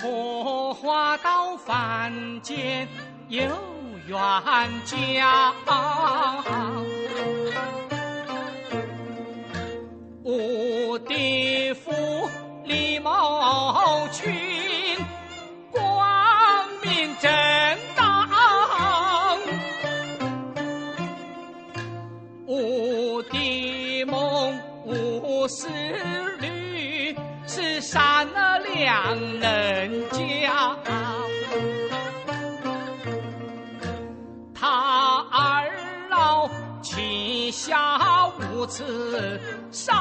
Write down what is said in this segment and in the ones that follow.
火化到凡间有冤家。我的父李茂群，良人家。他二老膝下无子。烧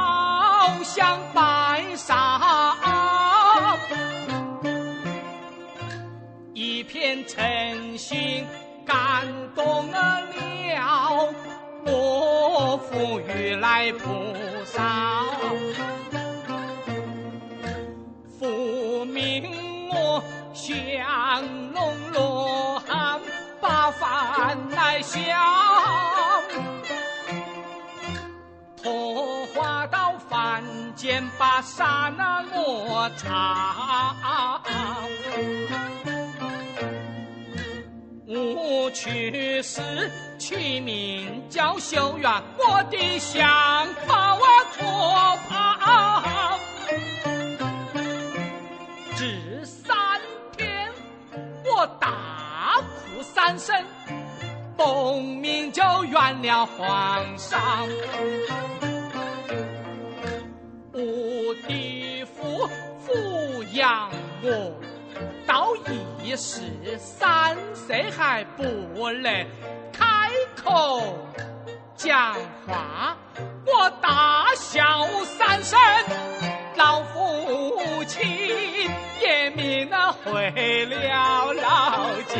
香拜杀，一片诚心感动了我父如来菩萨，强弄罗汉把饭来香，拖花到凡间把刹那落。我去世取名叫秀园，我的相把我托盘。三声，奉命就圆了皇上。我的父抚养我到一十三岁还不能开口讲话，我大笑三声，老父亲也命了回了老家。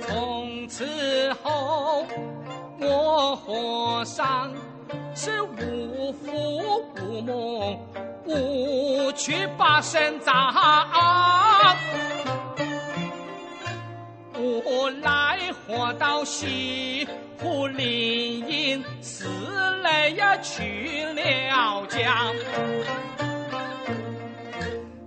从此后，我和尚。是无父无母，无去把身葬。我来活到西湖林荫，死了呀去了家。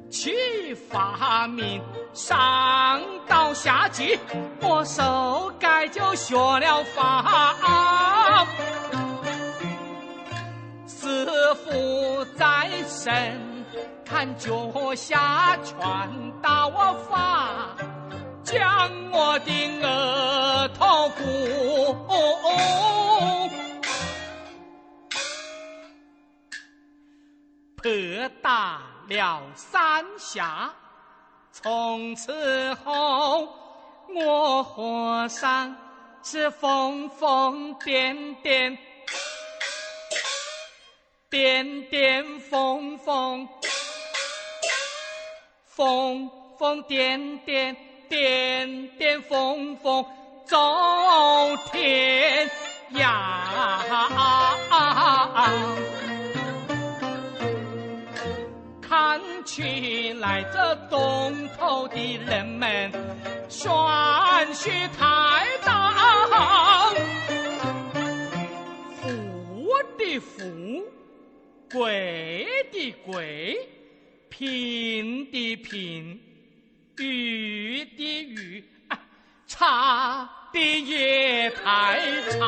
去发明上到下级，我手改就学了法。师傅在身，看脚下传大我法，将我的额头骨拍打了三下。从此后，我和尚是疯疯癫癫。点点缝缝，缝缝点点，点点缝缝，走天涯。看起来这东头的人们，玄虚太大，富的富。贵的贵，贫的贫，愚的愚，差的也太差。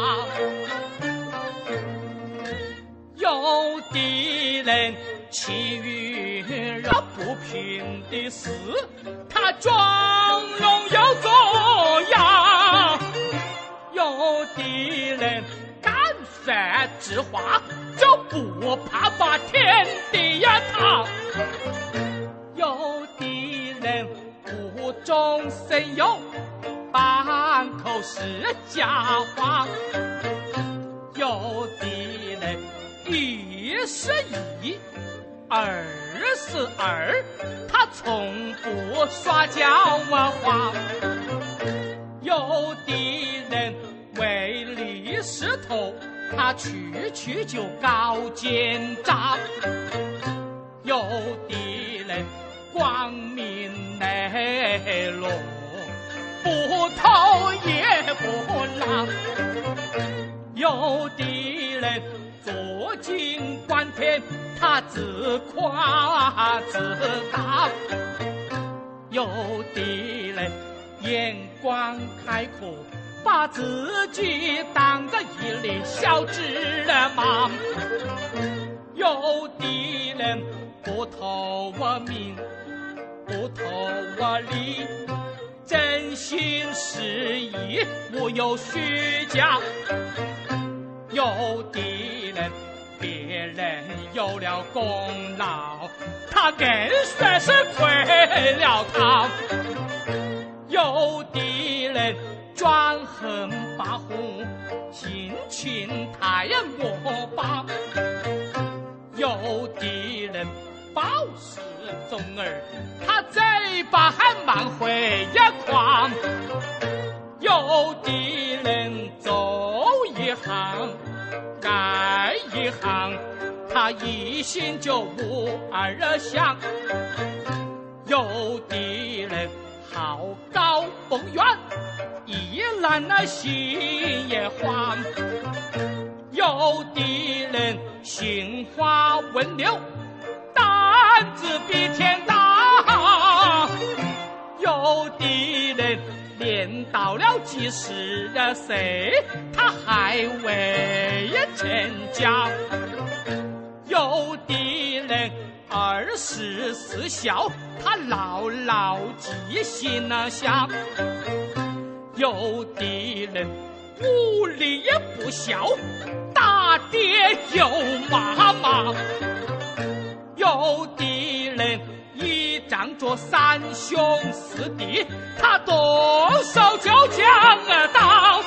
有的人欺于人不平的事，他装聋又作哑；有的人敢算之话。就不怕把天地呀塌，有无中生有，半口是假话；有的人一是一，二是二，他从不耍娇嘛话；有的人唯利是图。他去去就搞奸诈，有的人光明磊落，不偷也不拿；有的人坐井观天，他自夸自大。有的人眼光开阔，把自己当个一粒小芝麻；有的人不图我名，不图我利，真心实意，没有虚假；有的人别人有了功劳。他更算是亏了他，有的人专横跋扈，心情太莫把；有的人饱食终儿，他嘴巴还满会一狂；有的人走一行干一行。他一心就不二想，有的人好高骛远，一懒那心也慌；有的人心花温柳，胆子比天大；有的人练到了几十岁，他还未成家。有的人二十四孝，他牢牢记心了想；有的人无力也不孝，打爹又骂妈；有的人依仗着三兄四弟，他动手就将刀；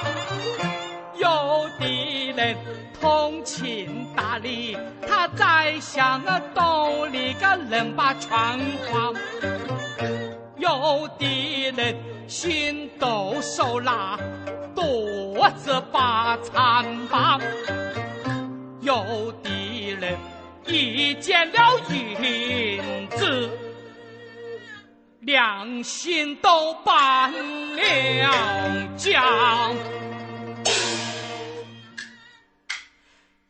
有的人。通情达理，他宰相那洞里个人把窗框；有的人心狠手辣，肚子把残疤；有的人一见了银子，良心都搬了家。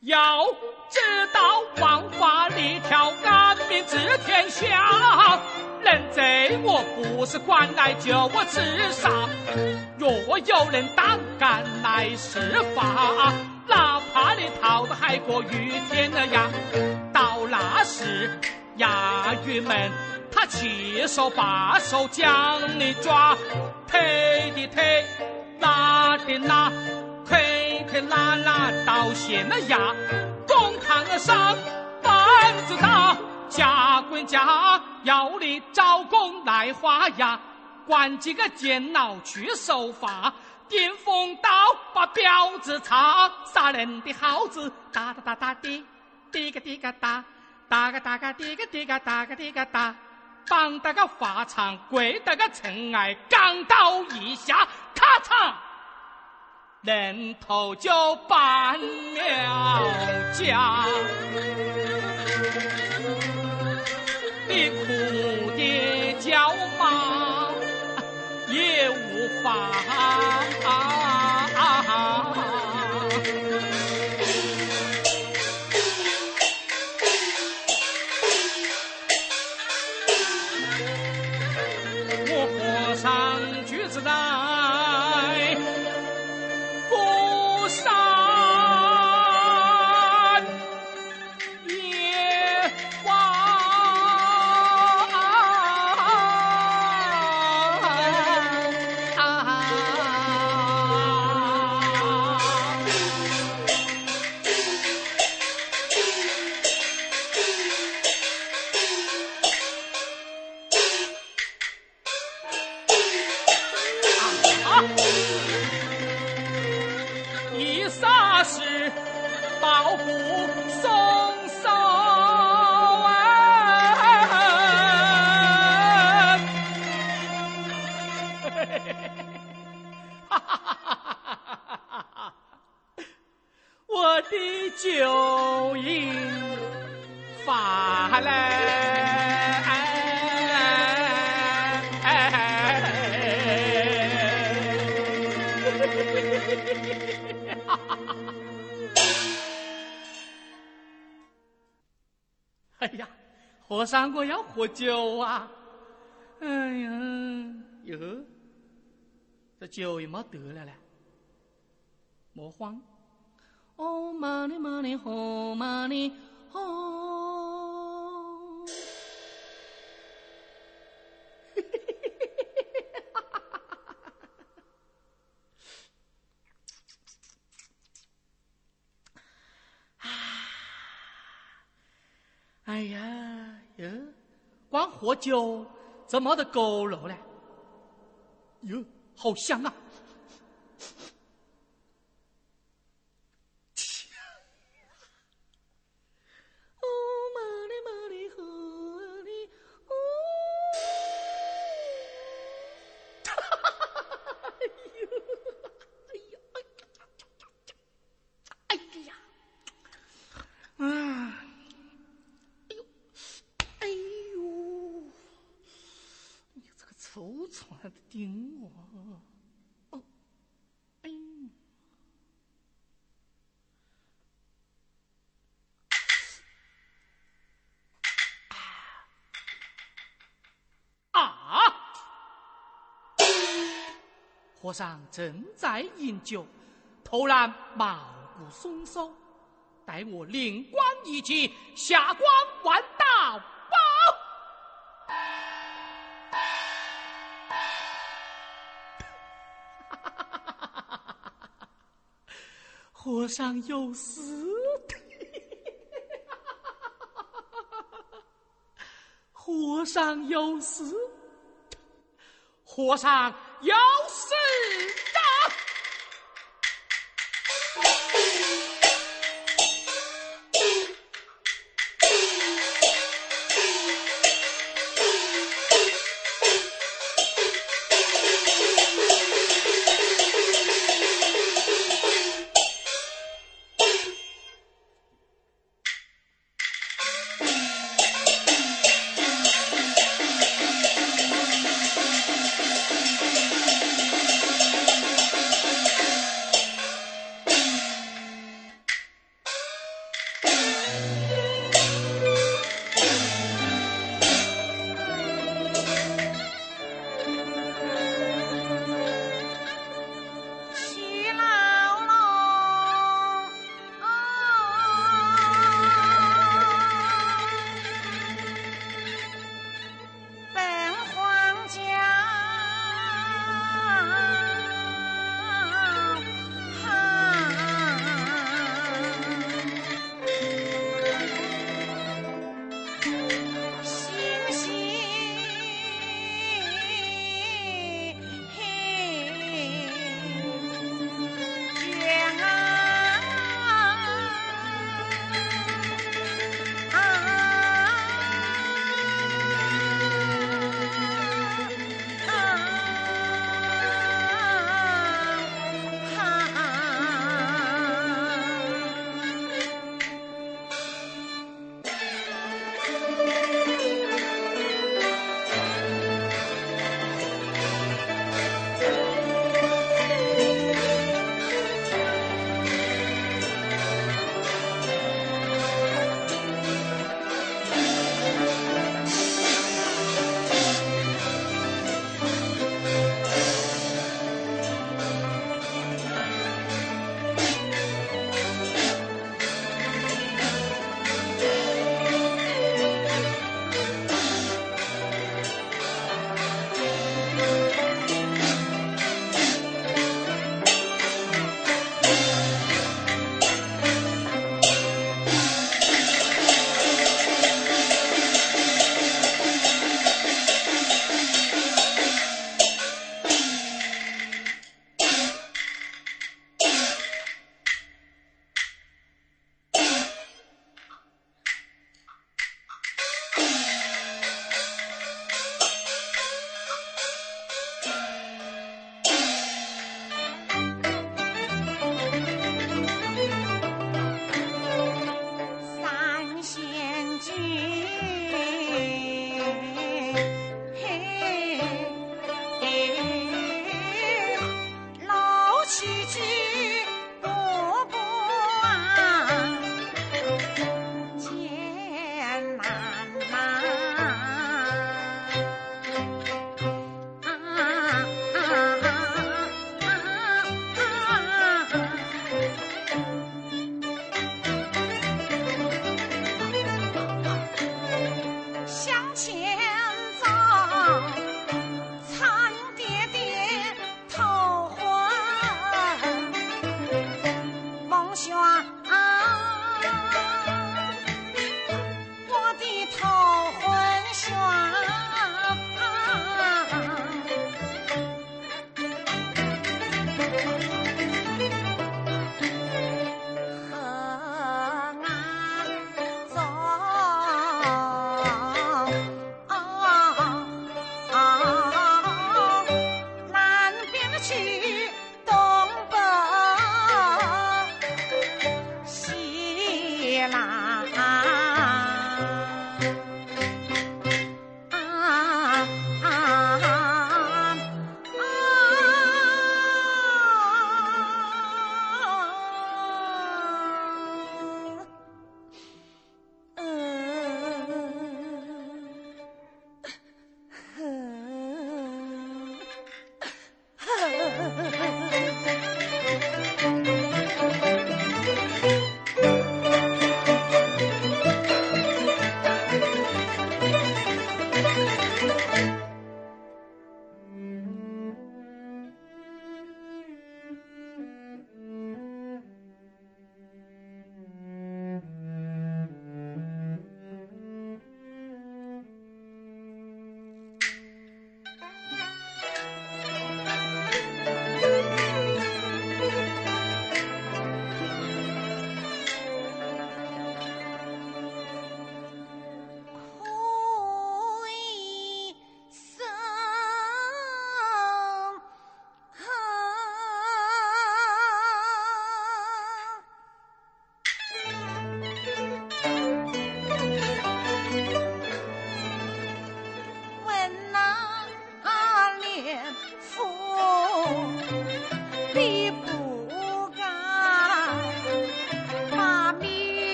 要知道王法里条，安民治天下。人贼我不是官来就我自杀。若有人胆敢来施法，哪怕你逃得还过雨天的呀。到那时衙狱们他七手八手将你抓，推的推，拉的拉。推推拉拉到县了衙，公堂上板子打，家管家要你招工来画押，管几个监牢去受罚，顶风刀把彪子插，杀人的耗子哒哒哒哒滴，滴个滴个哒，哒个哒个滴个滴个哒个滴个哒，绑得个法场，跪得个尘埃，钢刀一下，咔嚓。人头就搬了家，你哭的叫骂也无妨。哎呀，和尚，我要喝酒啊！哎呀，哟，这酒也没得了嘞，莫慌。哦，玛尼玛尼吼，玛尼吼。酒怎么得够了呢？哟，好香啊！和尚正在饮酒，突然毛骨悚悚，待我灵光一击，下光万道。和尚有事，和尚有事，和尚有事。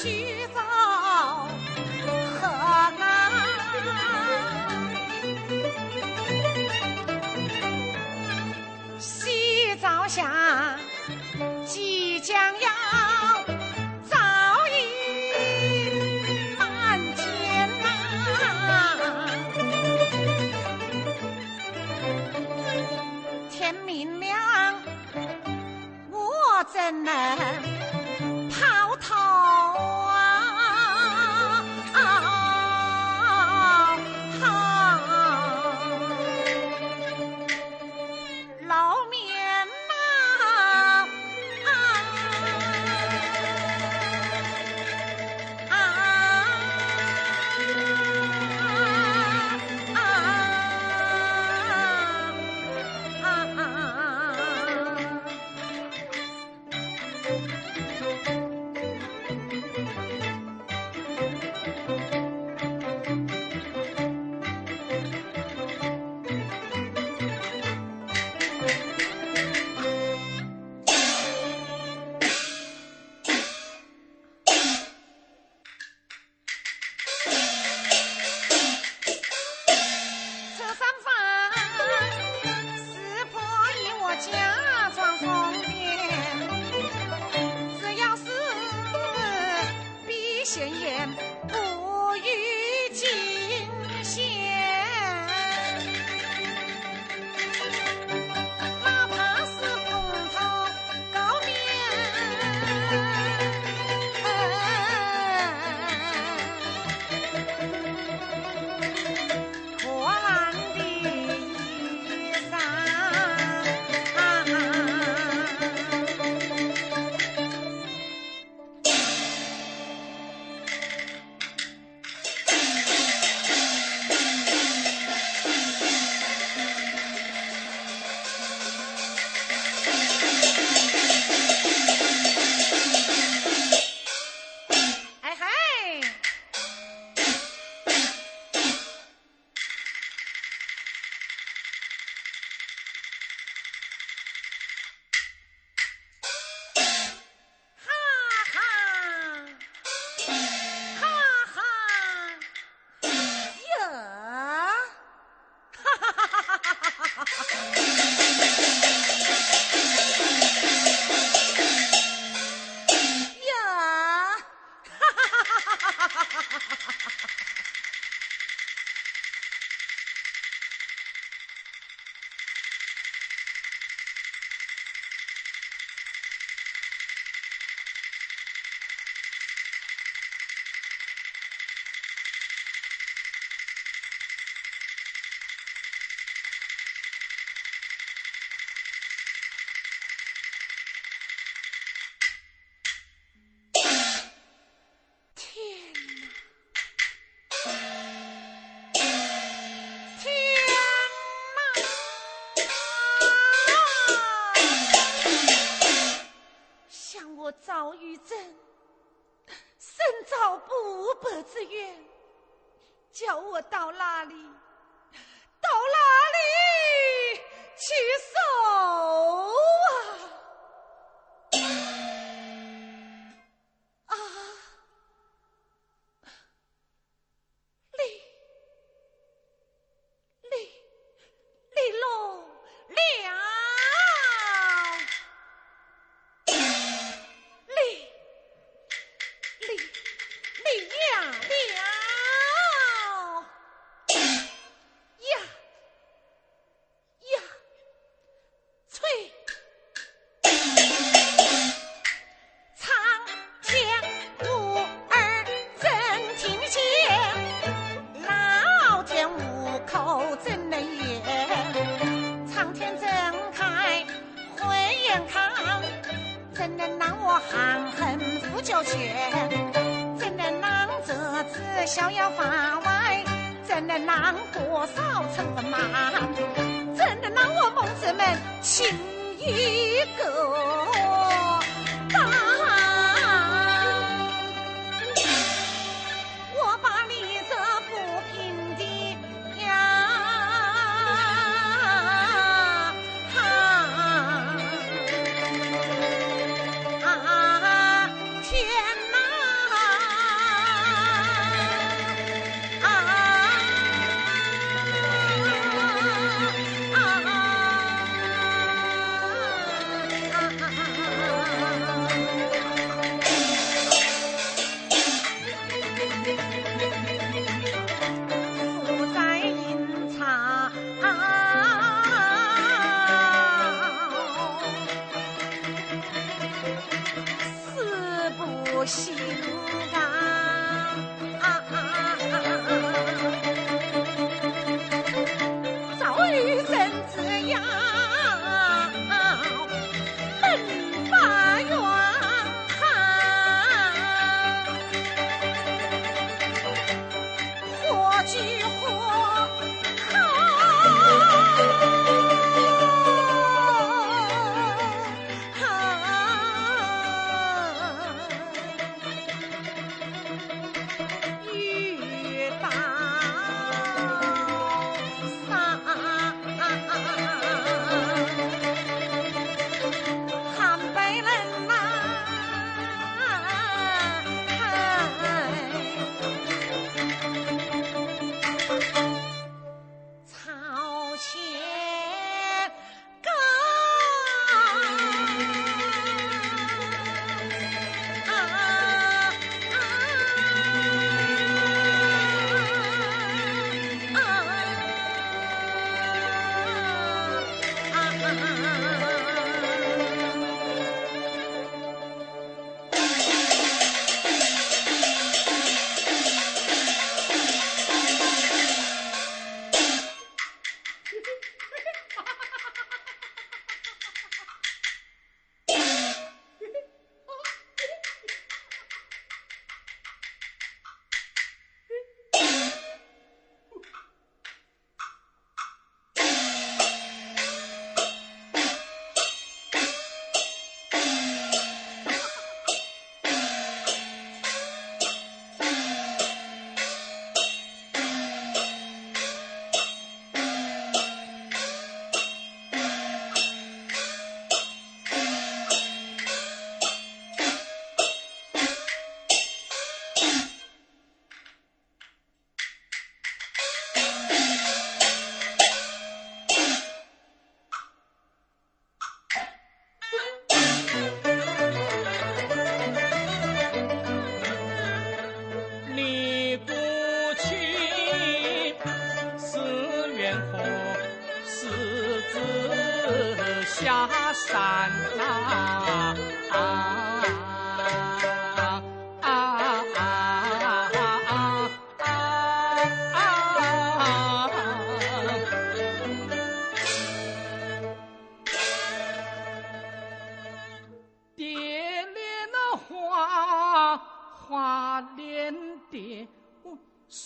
洗澡何南洗澡下即将要遭遇满天呐天明了我怎能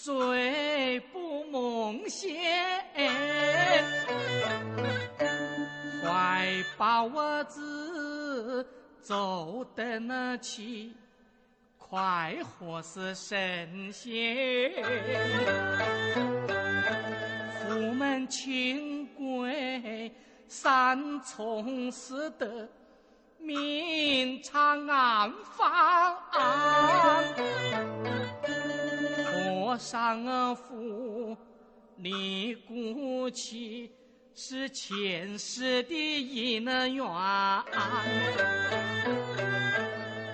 醉不梦仙，怀抱儿子走得那去，快活似神仙。富门清贵，三从四德，明察暗访。上父，你骨气是前世的姻缘。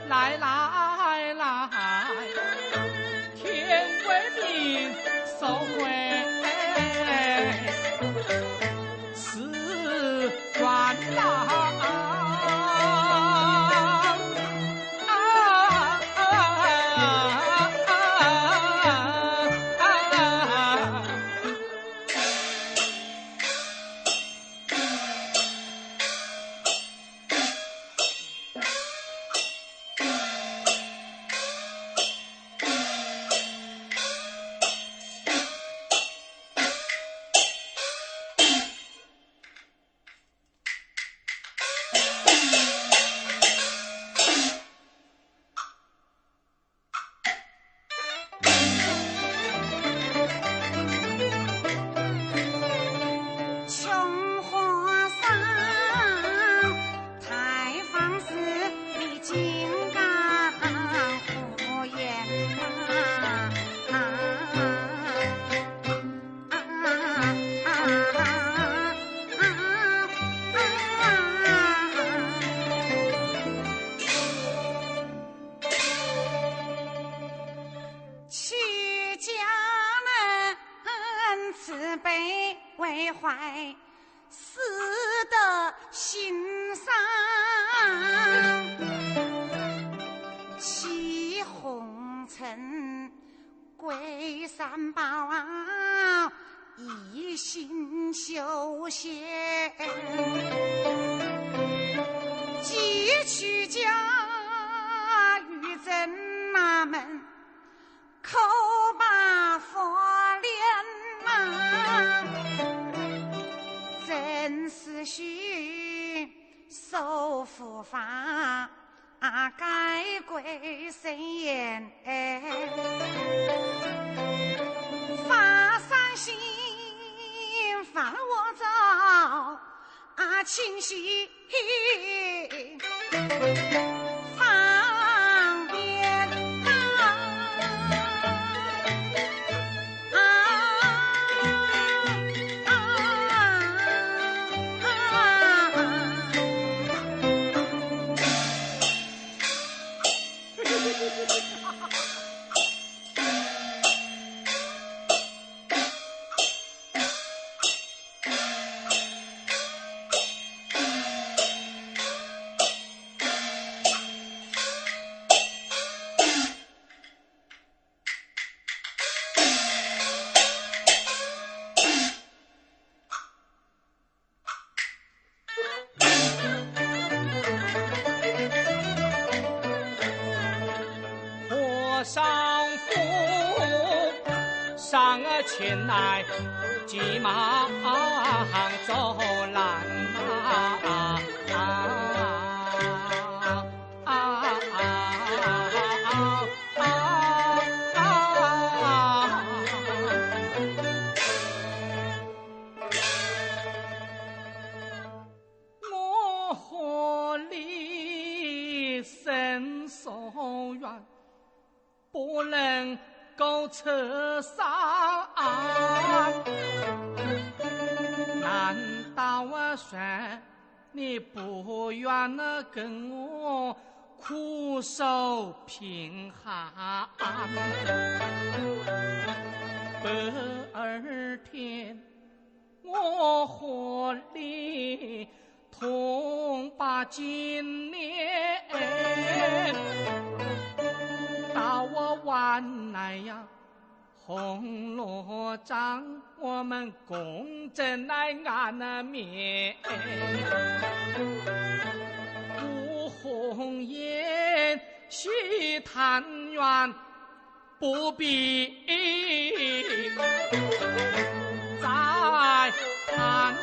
来啦！清晰。生疏远，不能。高车上，难道我说你不愿跟我苦守贫寒？白二天，我和你同把金莲。到我晚来呀，红罗帐，我们共枕来安眠。吴红颜，许谈缘，不必再谈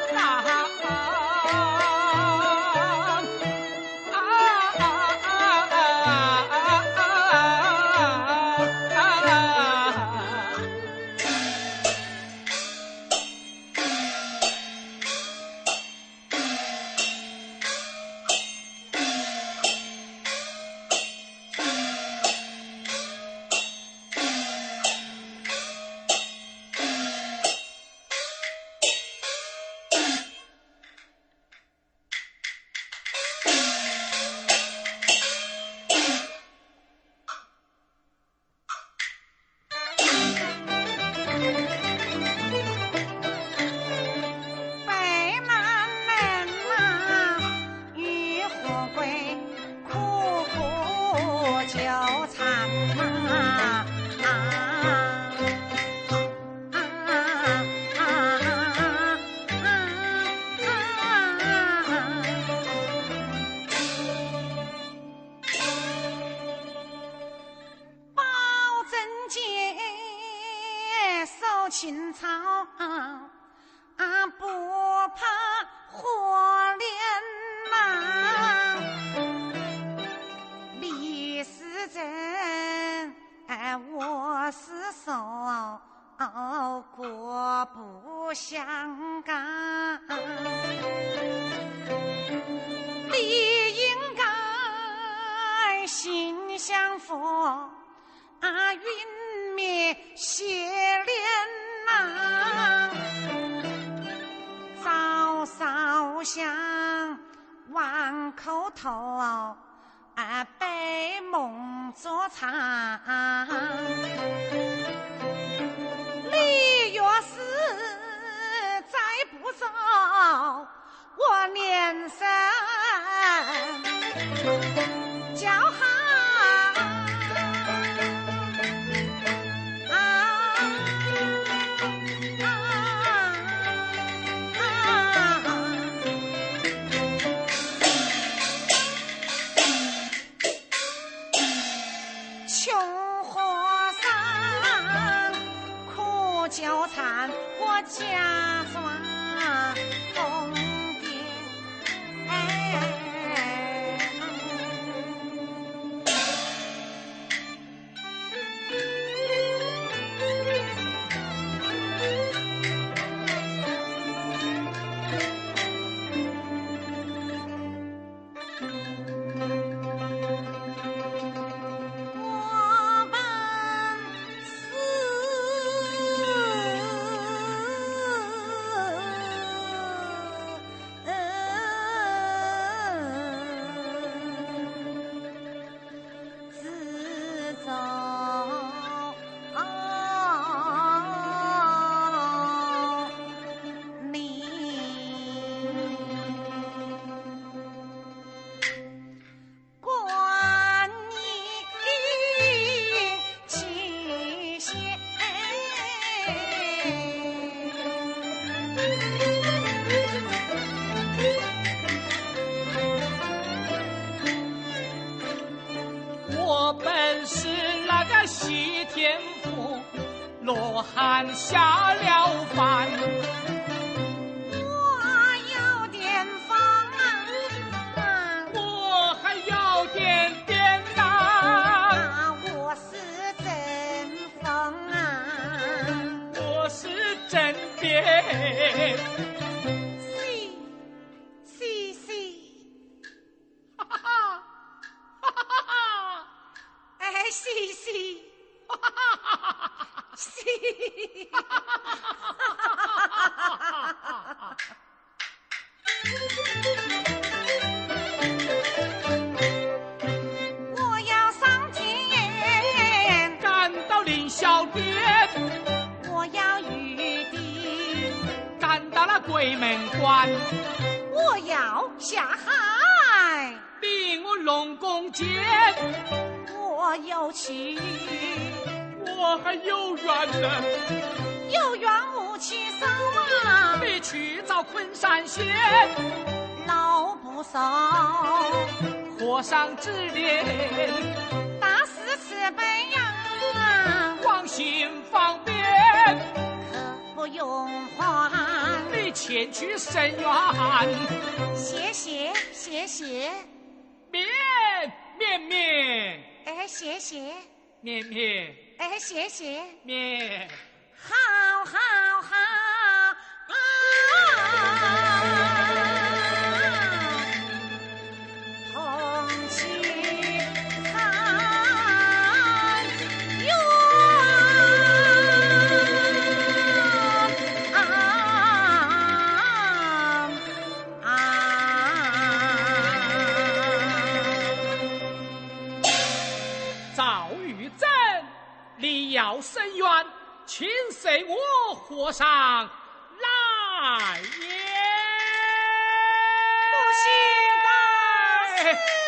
你若是再不走我连声叫好还有缘无去手啊，你去找昆山县，老不少，和尚指点，大师慈悲呀，往心方便。可不用还。你前去伸冤，谢谢谢谢，面面面哎谢谢，面面哎谢谢，面。好好好啊！深渊，请随我和尚来也。不行大师。